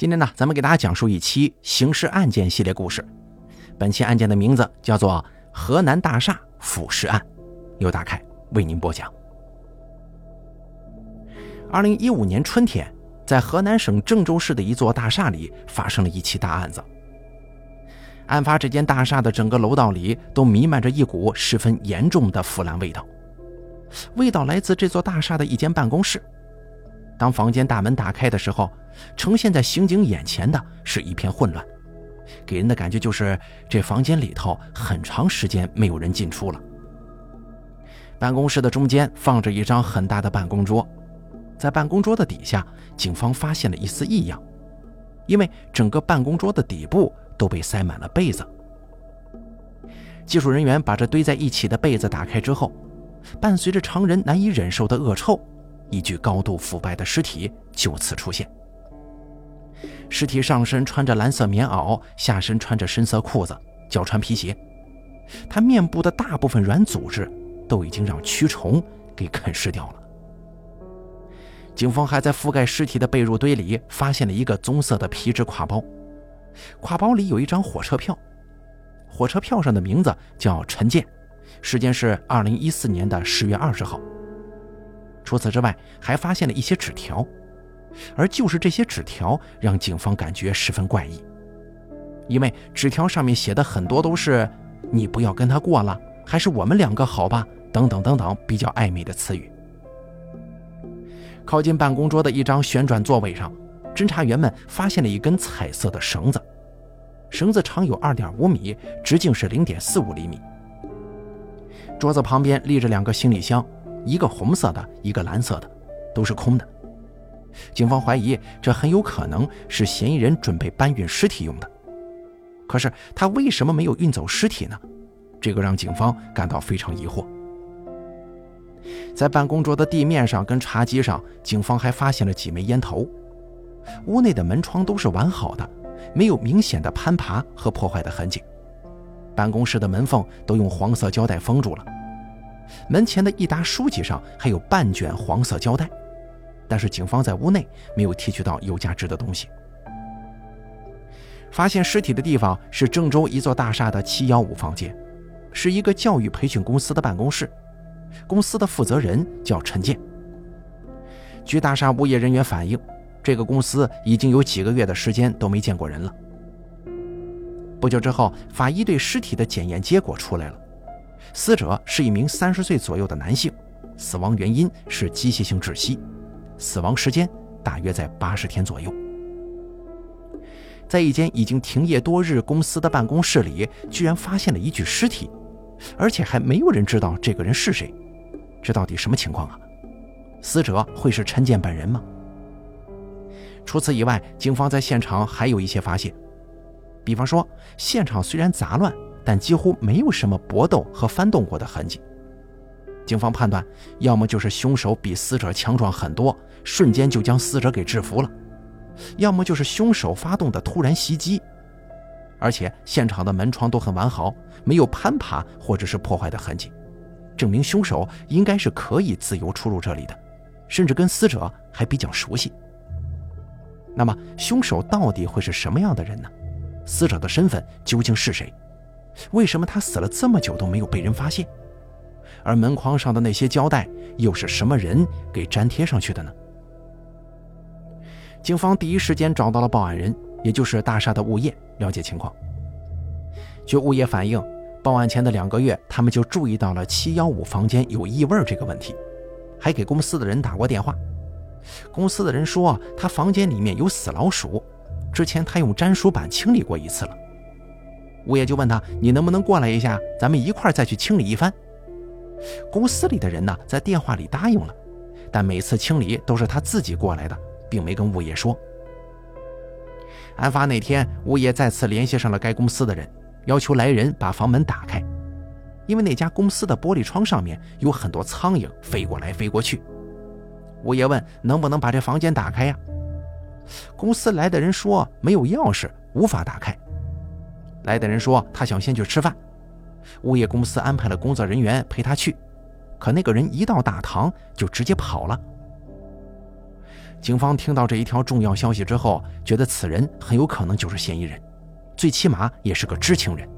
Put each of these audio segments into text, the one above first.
今天呢，咱们给大家讲述一期刑事案件系列故事。本期案件的名字叫做“河南大厦腐蚀案”，由大凯为您播讲。二零一五年春天，在河南省郑州市的一座大厦里发生了一起大案子。案发这间大厦的整个楼道里都弥漫着一股十分严重的腐烂味道，味道来自这座大厦的一间办公室。当房间大门打开的时候，呈现在刑警眼前的是一片混乱，给人的感觉就是这房间里头很长时间没有人进出了。办公室的中间放着一张很大的办公桌，在办公桌的底下，警方发现了一丝异样，因为整个办公桌的底部都被塞满了被子。技术人员把这堆在一起的被子打开之后，伴随着常人难以忍受的恶臭。一具高度腐败的尸体就此出现。尸体上身穿着蓝色棉袄，下身穿着深色裤子，脚穿皮鞋。他面部的大部分软组织都已经让蛆虫给啃噬掉了。警方还在覆盖尸体的被褥堆里发现了一个棕色的皮质挎包，挎包里有一张火车票，火车票上的名字叫陈建，时间是二零一四年的十月二十号。除此之外，还发现了一些纸条，而就是这些纸条让警方感觉十分怪异，因为纸条上面写的很多都是“你不要跟他过了”，还是“我们两个好吧”等等等等比较暧昧的词语。靠近办公桌的一张旋转座位上，侦查员们发现了一根彩色的绳子，绳子长有二点五米，直径是零点四五厘米。桌子旁边立着两个行李箱。一个红色的，一个蓝色的，都是空的。警方怀疑这很有可能是嫌疑人准备搬运尸体用的。可是他为什么没有运走尸体呢？这个让警方感到非常疑惑。在办公桌的地面上跟茶几上，警方还发现了几枚烟头。屋内的门窗都是完好的，没有明显的攀爬和破坏的痕迹。办公室的门缝都用黄色胶带封住了。门前的一沓书籍上还有半卷黄色胶带，但是警方在屋内没有提取到有价值的东西。发现尸体的地方是郑州一座大厦的七幺五房间，是一个教育培训公司的办公室，公司的负责人叫陈建。据大厦物业人员反映，这个公司已经有几个月的时间都没见过人了。不久之后，法医对尸体的检验结果出来了。死者是一名三十岁左右的男性，死亡原因是机械性窒息，死亡时间大约在八十天左右。在一间已经停业多日公司的办公室里，居然发现了一具尸体，而且还没有人知道这个人是谁，这到底什么情况啊？死者会是陈建本人吗？除此以外，警方在现场还有一些发现，比方说，现场虽然杂乱。但几乎没有什么搏斗和翻动过的痕迹。警方判断，要么就是凶手比死者强壮很多，瞬间就将死者给制服了；要么就是凶手发动的突然袭击。而且现场的门窗都很完好，没有攀爬或者是破坏的痕迹，证明凶手应该是可以自由出入这里的，甚至跟死者还比较熟悉。那么，凶手到底会是什么样的人呢？死者的身份究竟是谁？为什么他死了这么久都没有被人发现？而门框上的那些胶带又是什么人给粘贴上去的呢？警方第一时间找到了报案人，也就是大厦的物业，了解情况。据物业反映，报案前的两个月，他们就注意到了七幺五房间有异味这个问题，还给公司的人打过电话。公司的人说，他房间里面有死老鼠，之前他用粘鼠板清理过一次了。物业就问他：“你能不能过来一下？咱们一块再去清理一番。”公司里的人呢，在电话里答应了，但每次清理都是他自己过来的，并没跟物业说。案发那天，物业再次联系上了该公司的人，要求来人把房门打开，因为那家公司的玻璃窗上面有很多苍蝇飞过来飞过去。物业问：“能不能把这房间打开呀？”公司来的人说：“没有钥匙，无法打开。”来的人说他想先去吃饭，物业公司安排了工作人员陪他去，可那个人一到大堂就直接跑了。警方听到这一条重要消息之后，觉得此人很有可能就是嫌疑人，最起码也是个知情人。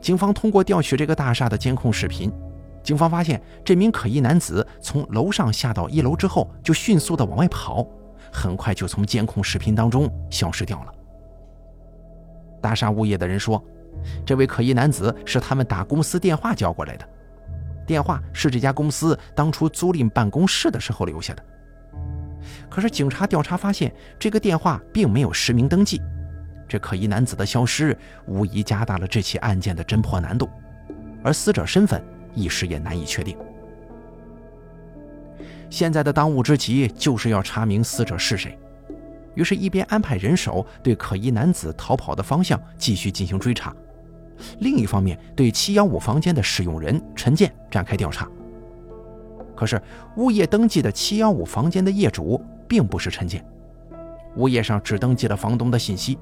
警方通过调取这个大厦的监控视频，警方发现这名可疑男子从楼上下到一楼之后，就迅速的往外跑，很快就从监控视频当中消失掉了。大厦物业的人说，这位可疑男子是他们打公司电话叫过来的，电话是这家公司当初租赁办公室的时候留下的。可是警察调查发现，这个电话并没有实名登记。这可疑男子的消失，无疑加大了这起案件的侦破难度，而死者身份一时也难以确定。现在的当务之急就是要查明死者是谁。于是，一边安排人手对可疑男子逃跑的方向继续进行追查，另一方面对七幺五房间的使用人陈建展开调查。可是，物业登记的七幺五房间的业主并不是陈建，物业上只登记了房东的信息。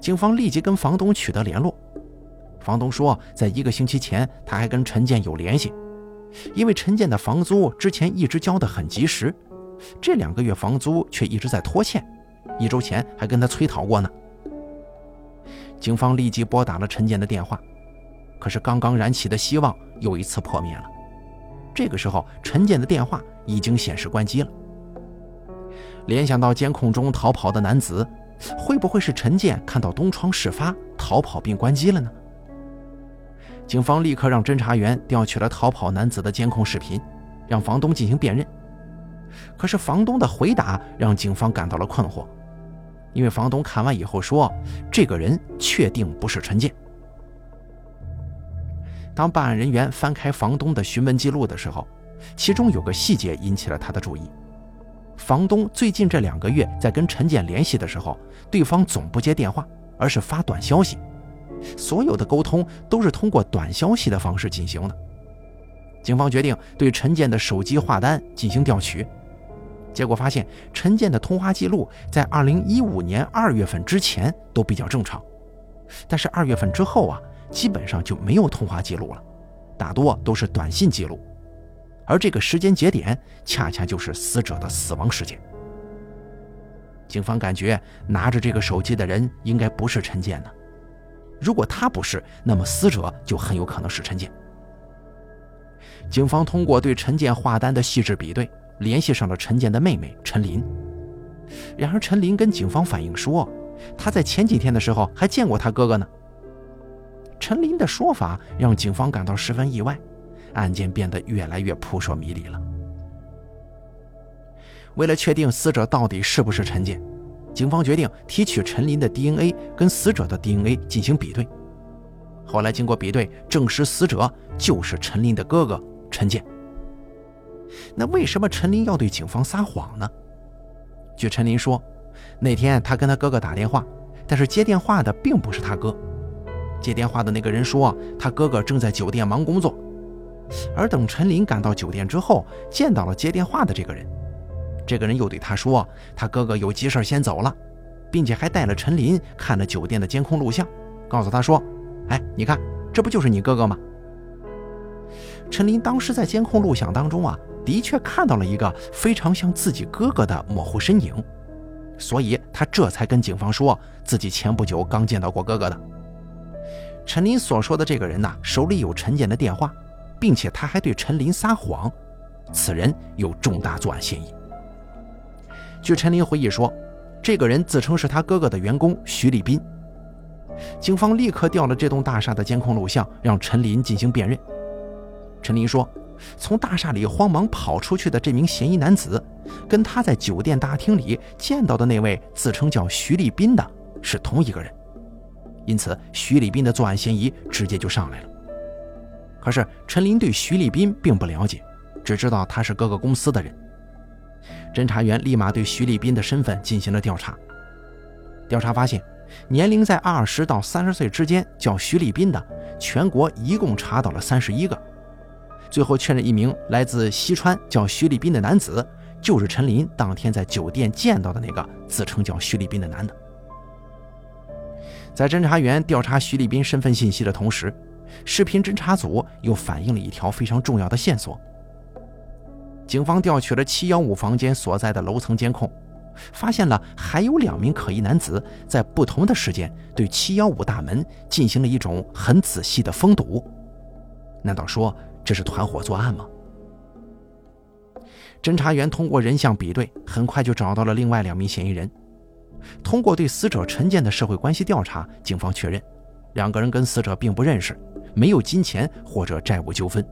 警方立即跟房东取得联络，房东说，在一个星期前他还跟陈建有联系，因为陈建的房租之前一直交得很及时，这两个月房租却一直在拖欠，一周前还跟他催讨过呢。警方立即拨打了陈建的电话，可是刚刚燃起的希望又一次破灭了。这个时候，陈建的电话已经显示关机了。联想到监控中逃跑的男子。会不会是陈建看到东窗事发逃跑并关机了呢？警方立刻让侦查员调取了逃跑男子的监控视频，让房东进行辨认。可是房东的回答让警方感到了困惑，因为房东看完以后说，这个人确定不是陈建。当办案人员翻开房东的询问记录的时候，其中有个细节引起了他的注意。房东最近这两个月在跟陈建联系的时候，对方总不接电话，而是发短消息，所有的沟通都是通过短消息的方式进行的。警方决定对陈建的手机话单进行调取，结果发现陈建的通话记录在2015年2月份之前都比较正常，但是2月份之后啊，基本上就没有通话记录了，大多都是短信记录。而这个时间节点恰恰就是死者的死亡时间。警方感觉拿着这个手机的人应该不是陈建呢。如果他不是，那么死者就很有可能是陈建。警方通过对陈建话单的细致比对，联系上了陈建的妹妹陈林。然而，陈林跟警方反映说，他在前几天的时候还见过他哥哥呢。陈林的说法让警方感到十分意外。案件变得越来越扑朔迷离了。为了确定死者到底是不是陈建，警方决定提取陈林的 DNA 跟死者的 DNA 进行比对。后来经过比对，证实死者就是陈林的哥哥陈建。那为什么陈林要对警方撒谎呢？据陈林说，那天他跟他哥哥打电话，但是接电话的并不是他哥。接电话的那个人说，他哥哥正在酒店忙工作。而等陈林赶到酒店之后，见到了接电话的这个人，这个人又对他说：“他哥哥有急事先走了，并且还带了陈林看了酒店的监控录像，告诉他说：‘哎，你看，这不就是你哥哥吗？’”陈林当时在监控录像当中啊，的确看到了一个非常像自己哥哥的模糊身影，所以他这才跟警方说自己前不久刚见到过哥哥的。陈林所说的这个人呐，手里有陈建的电话。并且他还对陈林撒谎，此人有重大作案嫌疑。据陈林回忆说，这个人自称是他哥哥的员工徐立斌。警方立刻调了这栋大厦的监控录像，让陈林进行辨认。陈林说，从大厦里慌忙跑出去的这名嫌疑男子，跟他在酒店大厅里见到的那位自称叫徐立斌的是同一个人，因此徐立斌的作案嫌疑直接就上来了。可是陈林对徐立斌并不了解，只知道他是哥哥公司的人。侦查员立马对徐立斌的身份进行了调查。调查发现，年龄在二十到三十岁之间叫徐立斌的，全国一共查到了三十一个。最后确认一名来自西川叫徐立斌的男子，就是陈林当天在酒店见到的那个自称叫徐立斌的男的。在侦查员调查徐立斌身份信息的同时，视频侦查组又反映了一条非常重要的线索。警方调取了715房间所在的楼层监控，发现了还有两名可疑男子在不同的时间对715大门进行了一种很仔细的封堵。难道说这是团伙作案吗？侦查员通过人像比对，很快就找到了另外两名嫌疑人。通过对死者陈建的社会关系调查，警方确认，两个人跟死者并不认识，没有金钱或者债务纠纷。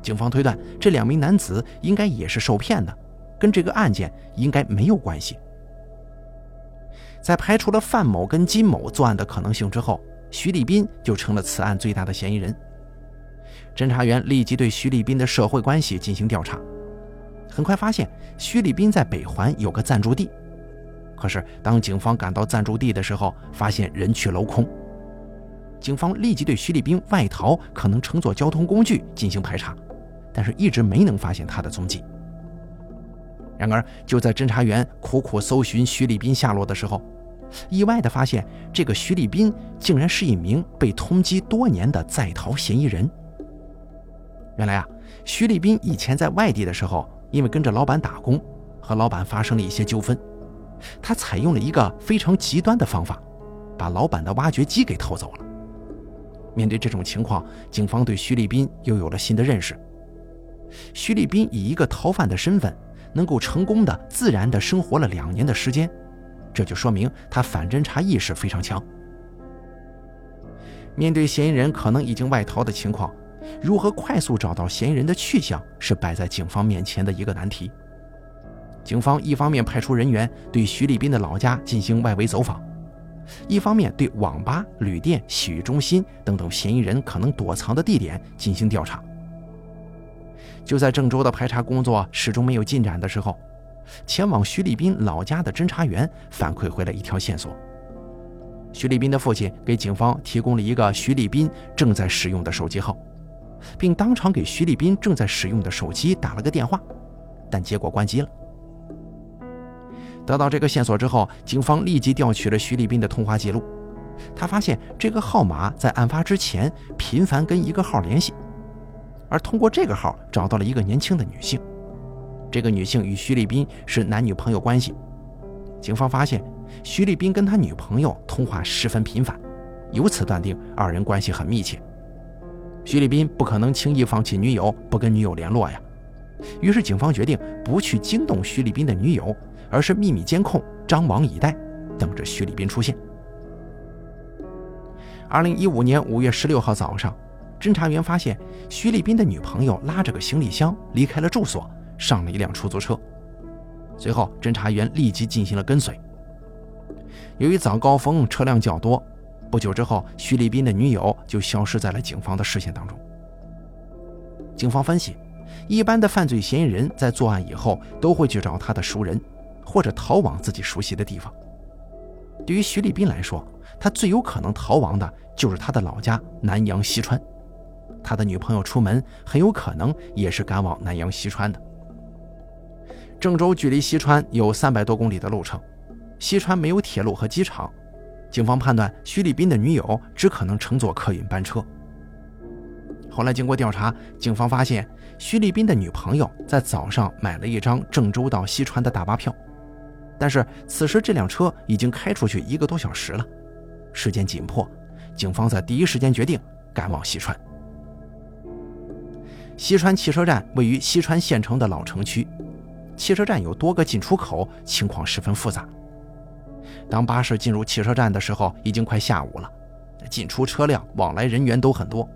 警方推断，这两名男子应该也是受骗的，跟这个案件应该没有关系。在排除了范某跟金某作案的可能性之后，徐立斌就成了此案最大的嫌疑人。侦查员立即对徐立斌的社会关系进行调查，很快发现徐立斌在北环有个暂住地。可是当警方赶到暂住地的时候，发现人去楼空。警方立即对徐立斌外逃可能乘坐交通工具进行排查。但是一直没能发现他的踪迹。然而，就在侦查员苦苦搜寻徐立斌下落的时候，意外地发现这个徐立斌竟然是一名被通缉多年的在逃嫌疑人。原来啊，徐立斌以前在外地的时候，因为跟着老板打工，和老板发生了一些纠纷，他采用了一个非常极端的方法，把老板的挖掘机给偷走了。面对这种情况，警方对徐立斌又有了新的认识。徐立斌以一个逃犯的身份，能够成功的自然的生活了两年的时间，这就说明他反侦查意识非常强。面对嫌疑人可能已经外逃的情况，如何快速找到嫌疑人的去向，是摆在警方面前的一个难题。警方一方面派出人员对徐立斌的老家进行外围走访，一方面对网吧、旅店、洗浴中心等等嫌疑人可能躲藏的地点进行调查。就在郑州的排查工作始终没有进展的时候，前往徐立斌老家的侦查员反馈回来一条线索：徐立斌的父亲给警方提供了一个徐立斌正在使用的手机号，并当场给徐立斌正在使用的手机打了个电话，但结果关机了。得到这个线索之后，警方立即调取了徐立斌的通话记录，他发现这个号码在案发之前频繁跟一个号联系。而通过这个号找到了一个年轻的女性，这个女性与徐立斌是男女朋友关系。警方发现徐立斌跟他女朋友通话十分频繁，由此断定二人关系很密切。徐立斌不可能轻易放弃女友，不跟女友联络呀。于是警方决定不去惊动徐立斌的女友，而是秘密监控，张网以待，等着徐立斌出现。二零一五年五月十六号早上。侦查员发现，徐立斌的女朋友拉着个行李箱离开了住所，上了一辆出租车。随后，侦查员立即进行了跟随。由于早高峰车辆较多，不久之后，徐立斌的女友就消失在了警方的视线当中。警方分析，一般的犯罪嫌疑人在作案以后都会去找他的熟人，或者逃往自己熟悉的地方。对于徐立斌来说，他最有可能逃亡的就是他的老家南阳西川。他的女朋友出门很有可能也是赶往南阳西川的。郑州距离西川有三百多公里的路程，西川没有铁路和机场，警方判断徐立斌的女友只可能乘坐客运班车。后来经过调查，警方发现徐立斌的女朋友在早上买了一张郑州到西川的大巴票，但是此时这辆车已经开出去一个多小时了，时间紧迫，警方在第一时间决定赶往西川。西川汽车站位于西川县城的老城区，汽车站有多个进出口，情况十分复杂。当巴士进入汽车站的时候，已经快下午了，进出车辆、往来人员都很多。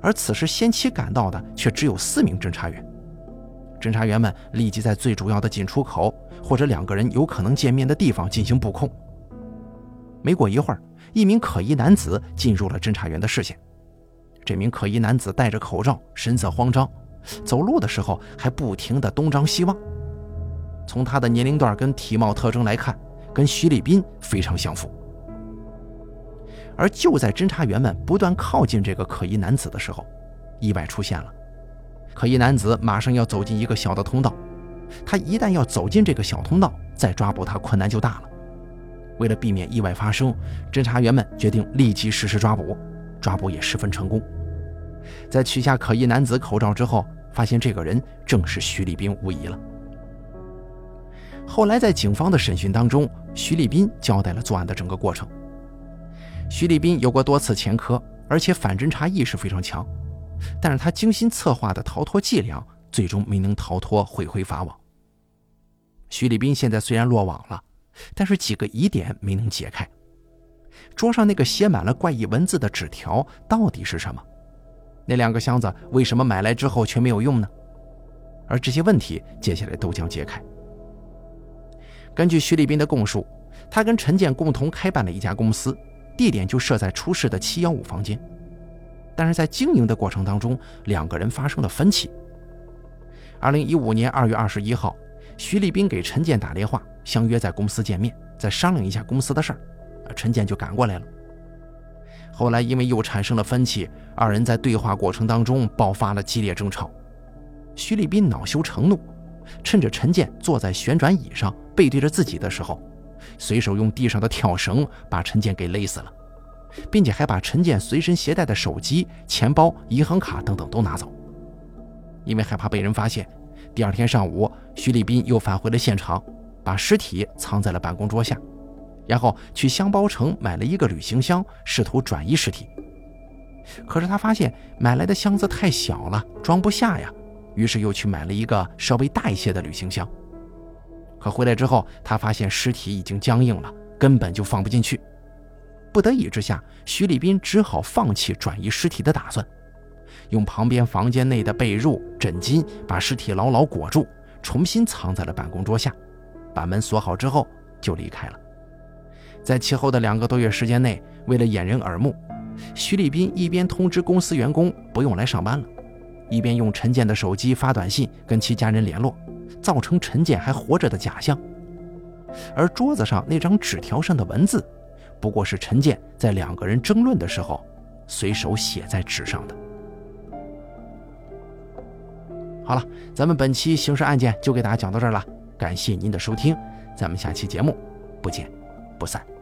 而此时先期赶到的却只有四名侦查员。侦查员们立即在最主要的进出口或者两个人有可能见面的地方进行布控。没过一会儿，一名可疑男子进入了侦查员的视线。这名可疑男子戴着口罩，神色慌张，走路的时候还不停地东张西望。从他的年龄段跟体貌特征来看，跟徐立斌非常相符。而就在侦查员们不断靠近这个可疑男子的时候，意外出现了。可疑男子马上要走进一个小的通道，他一旦要走进这个小通道，再抓捕他困难就大了。为了避免意外发生，侦查员们决定立即实施抓捕。抓捕也十分成功。在取下可疑男子口罩之后，发现这个人正是徐立斌无疑了。后来在警方的审讯当中，徐立斌交代了作案的整个过程。徐立斌有过多次前科，而且反侦查意识非常强，但是他精心策划的逃脱伎俩，最终没能逃脱毁回法网。徐立斌现在虽然落网了，但是几个疑点没能解开。桌上那个写满了怪异文字的纸条到底是什么？那两个箱子为什么买来之后却没有用呢？而这些问题接下来都将揭开。根据徐立斌的供述，他跟陈建共同开办了一家公司，地点就设在出事的七幺五房间。但是在经营的过程当中，两个人发生了分歧。二零一五年二月二十一号，徐立斌给陈建打电话，相约在公司见面，再商量一下公司的事儿。陈建就赶过来了。后来因为又产生了分歧，二人在对话过程当中爆发了激烈争吵。徐立斌恼羞成怒，趁着陈建坐在旋转椅上背对着自己的时候，随手用地上的跳绳把陈建给勒死了，并且还把陈建随身携带的手机、钱包、银行卡等等都拿走。因为害怕被人发现，第二天上午，徐立斌又返回了现场，把尸体藏在了办公桌下。然后去箱包城买了一个旅行箱，试图转移尸体。可是他发现买来的箱子太小了，装不下呀，于是又去买了一个稍微大一些的旅行箱。可回来之后，他发现尸体已经僵硬了，根本就放不进去。不得已之下，徐立斌只好放弃转移尸体的打算，用旁边房间内的被褥、枕巾把尸体牢牢裹住，重新藏在了办公桌下，把门锁好之后就离开了。在其后的两个多月时间内，为了掩人耳目，徐立斌一边通知公司员工不用来上班了，一边用陈建的手机发短信跟其家人联络，造成陈建还活着的假象。而桌子上那张纸条上的文字，不过是陈建在两个人争论的时候随手写在纸上的。好了，咱们本期刑事案件就给大家讲到这儿了，感谢您的收听，咱们下期节目不见不散。